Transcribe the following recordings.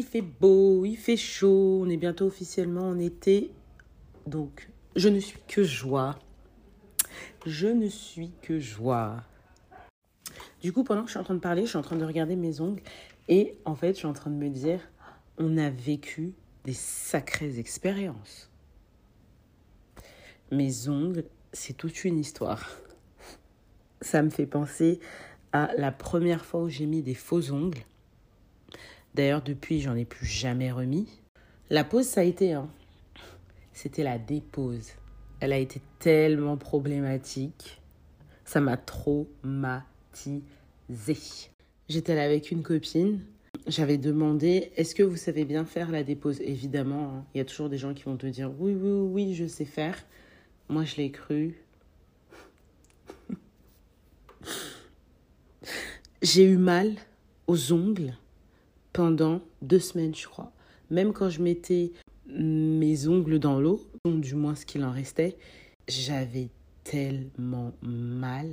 Il fait beau, il fait chaud, on est bientôt officiellement en été. Donc, je ne suis que joie. Je ne suis que joie. Du coup, pendant que je suis en train de parler, je suis en train de regarder mes ongles. Et en fait, je suis en train de me dire, on a vécu des sacrées expériences. Mes ongles, c'est toute une histoire. Ça me fait penser à la première fois où j'ai mis des faux ongles. D'ailleurs, depuis, j'en ai plus jamais remis. La pause, ça a été, hein. C'était la dépose. Elle a été tellement problématique. Ça m'a traumatisée. J'étais là avec une copine. J'avais demandé est-ce que vous savez bien faire la dépose? Évidemment, hein. il y a toujours des gens qui vont te dire oui, oui, oui, je sais faire. Moi, je l'ai cru. J'ai eu mal aux ongles pendant deux semaines, je crois. Même quand je mettais mes ongles dans l'eau, du moins ce qu'il en restait, j'avais tellement mal.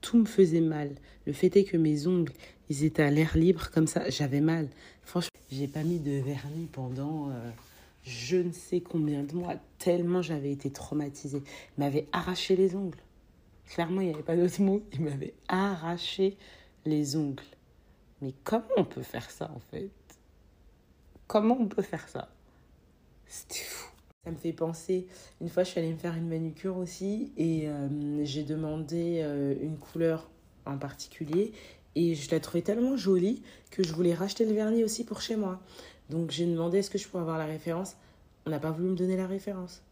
Tout me faisait mal. Le fait est que mes ongles, ils étaient à l'air libre comme ça, j'avais mal. Franchement, j'ai pas mis de vernis pendant euh, je ne sais combien de mois, tellement j'avais été traumatisée. Il m'avait arraché les ongles. Clairement, il n'y avait pas d'autre mot. Il m'avait arraché les ongles. Mais comment on peut faire ça en fait? Comment on peut faire ça? C'était fou. Ça me fait penser, une fois je suis allée me faire une manucure aussi et euh, j'ai demandé euh, une couleur en particulier et je la trouvais tellement jolie que je voulais racheter le vernis aussi pour chez moi. Donc j'ai demandé est-ce que je pourrais avoir la référence? On n'a pas voulu me donner la référence.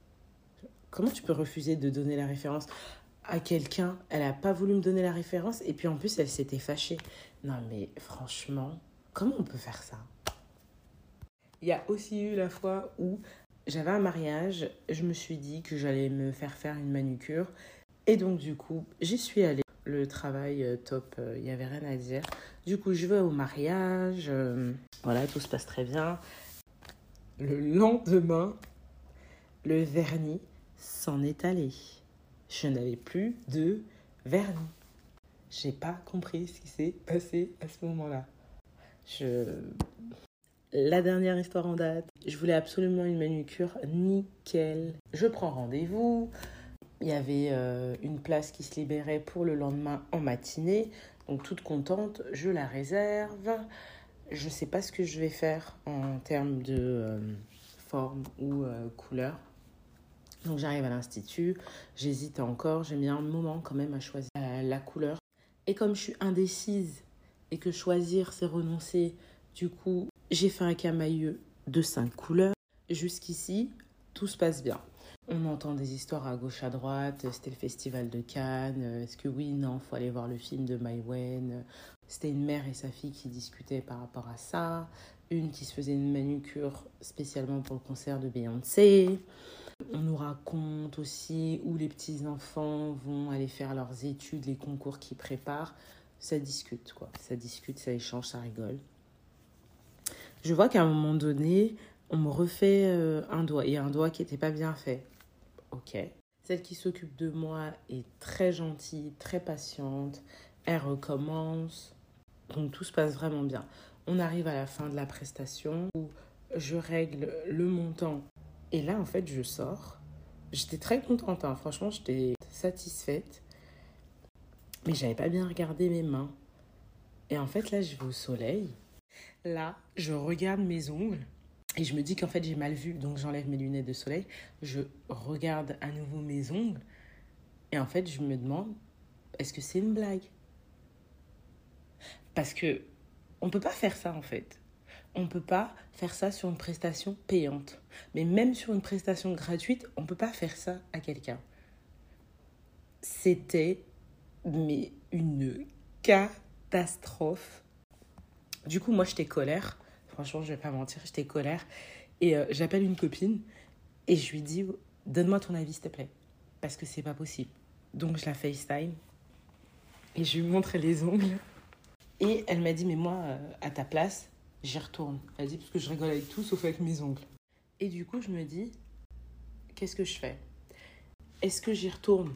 Comment tu peux refuser de donner la référence? À quelqu'un, elle n'a pas voulu me donner la référence et puis en plus elle s'était fâchée. Non mais franchement, comment on peut faire ça? Il y a aussi eu la fois où j'avais un mariage, je me suis dit que j'allais me faire faire une manucure et donc du coup j'y suis allée. Le travail euh, top, il euh, n'y avait rien à dire. Du coup je vais au mariage, euh, voilà tout se passe très bien. Le lendemain, le vernis s'en est allé je n'avais plus de vernis. J'ai pas compris ce qui s'est passé à ce moment-là. Je... La dernière histoire en date, je voulais absolument une manucure nickel. Je prends rendez-vous. Il y avait euh, une place qui se libérait pour le lendemain en matinée. Donc toute contente, je la réserve. Je ne sais pas ce que je vais faire en termes de euh, forme ou euh, couleur. Donc j'arrive à l'institut, j'hésite encore, j'ai mis un moment quand même à choisir la couleur. Et comme je suis indécise et que choisir c'est renoncer, du coup j'ai fait un camailleux de cinq couleurs. Jusqu'ici, tout se passe bien. On entend des histoires à gauche, à droite. C'était le festival de Cannes. Est-ce que oui, non, faut aller voir le film de Maïwen. C'était une mère et sa fille qui discutaient par rapport à ça. Une qui se faisait une manucure spécialement pour le concert de Beyoncé. On nous raconte aussi où les petits-enfants vont aller faire leurs études, les concours qu'ils préparent. Ça discute, quoi. Ça discute, ça échange, ça rigole. Je vois qu'à un moment donné, on me refait euh, un doigt. A un doigt qui n'était pas bien fait. Ok. Celle qui s'occupe de moi est très gentille, très patiente. Elle recommence. Donc tout se passe vraiment bien. On arrive à la fin de la prestation où je règle le montant et là, en fait, je sors. J'étais très contente, hein. franchement, j'étais satisfaite. Mais j'avais pas bien regardé mes mains. Et en fait, là, je vais au soleil. Là, je regarde mes ongles. Et je me dis qu'en fait, j'ai mal vu. Donc, j'enlève mes lunettes de soleil. Je regarde à nouveau mes ongles. Et en fait, je me demande, est-ce que c'est une blague? Parce que on peut pas faire ça, en fait on ne peut pas faire ça sur une prestation payante. Mais même sur une prestation gratuite, on ne peut pas faire ça à quelqu'un. C'était mais une catastrophe. Du coup, moi, j'étais colère. Franchement, je vais pas mentir, j'étais colère. Et euh, j'appelle une copine et je lui dis Donne-moi ton avis, s'il te plaît. Parce que c'est pas possible. Donc, je la FaceTime et je lui montre les ongles. Et elle m'a dit Mais moi, euh, à ta place, j'y retourne. Elle dit parce que je rigole avec tout sauf avec mes ongles. Et du coup, je me dis, qu'est-ce que je fais? Est-ce que j'y retourne?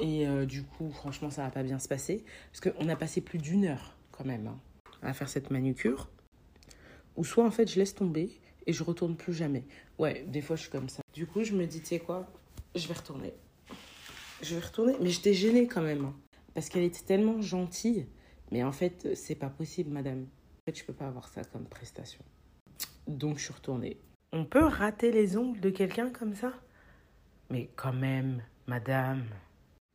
Et euh, du coup, franchement, ça va pas bien se passer. Parce qu'on a passé plus d'une heure quand même hein, à faire cette manucure. Ou soit en fait je laisse tomber et je retourne plus jamais. Ouais, des fois je suis comme ça. Du coup, je me dis, tu sais quoi, je vais retourner. Je vais retourner, mais j'étais gênée quand même. hein. parce qu'elle était tellement gentille. Mais en fait, c'est pas possible, madame. Fait, je peux pas avoir ça comme prestation. Donc, je suis retournée. On peut rater les ongles de quelqu'un comme ça? Mais quand même, madame.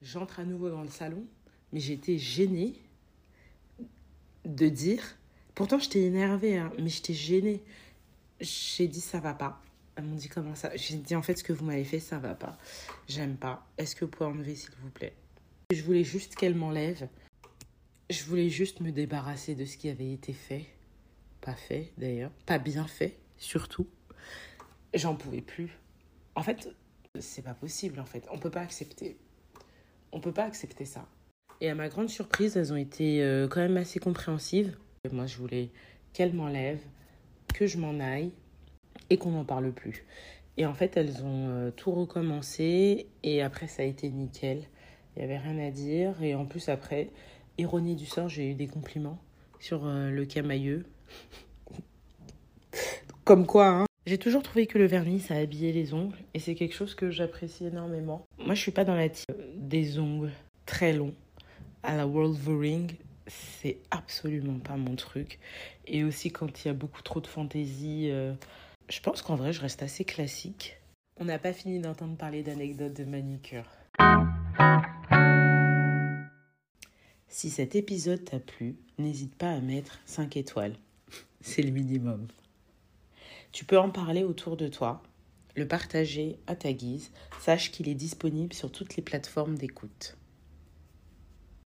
J'entre à nouveau dans le salon, mais j'étais gênée de dire. Pourtant, j'étais énervée, hein, mais j'étais gênée. J'ai dit ça va pas. Elles m'ont dit comment ça? J'ai dit en fait ce que vous m'avez fait, ça va pas. J'aime pas. Est-ce que vous pouvez enlever s'il vous plaît? Je voulais juste qu'elle m'enlève. Je voulais juste me débarrasser de ce qui avait été fait. Pas fait d'ailleurs. Pas bien fait, surtout. J'en pouvais plus. En fait, c'est pas possible en fait. On peut pas accepter. On peut pas accepter ça. Et à ma grande surprise, elles ont été euh, quand même assez compréhensives. Moi, je voulais qu'elles m'enlèvent, que je m'en aille et qu'on n'en parle plus. Et en fait, elles ont euh, tout recommencé et après, ça a été nickel. Il n'y avait rien à dire. Et en plus, après, ironie du sort, j'ai eu des compliments sur euh, le camailleux. Comme quoi, hein. J'ai toujours trouvé que le vernis, ça habillait les ongles et c'est quelque chose que j'apprécie énormément. Moi, je suis pas dans la team des ongles très longs à la Wolverine. C'est absolument pas mon truc. Et aussi, quand il y a beaucoup trop de fantaisie, euh, je pense qu'en vrai, je reste assez classique. On n'a pas fini d'entendre parler d'anecdotes de manucure. Si cet épisode t'a plu, n'hésite pas à mettre 5 étoiles. C'est le minimum. Tu peux en parler autour de toi, le partager à ta guise. Sache qu'il est disponible sur toutes les plateformes d'écoute.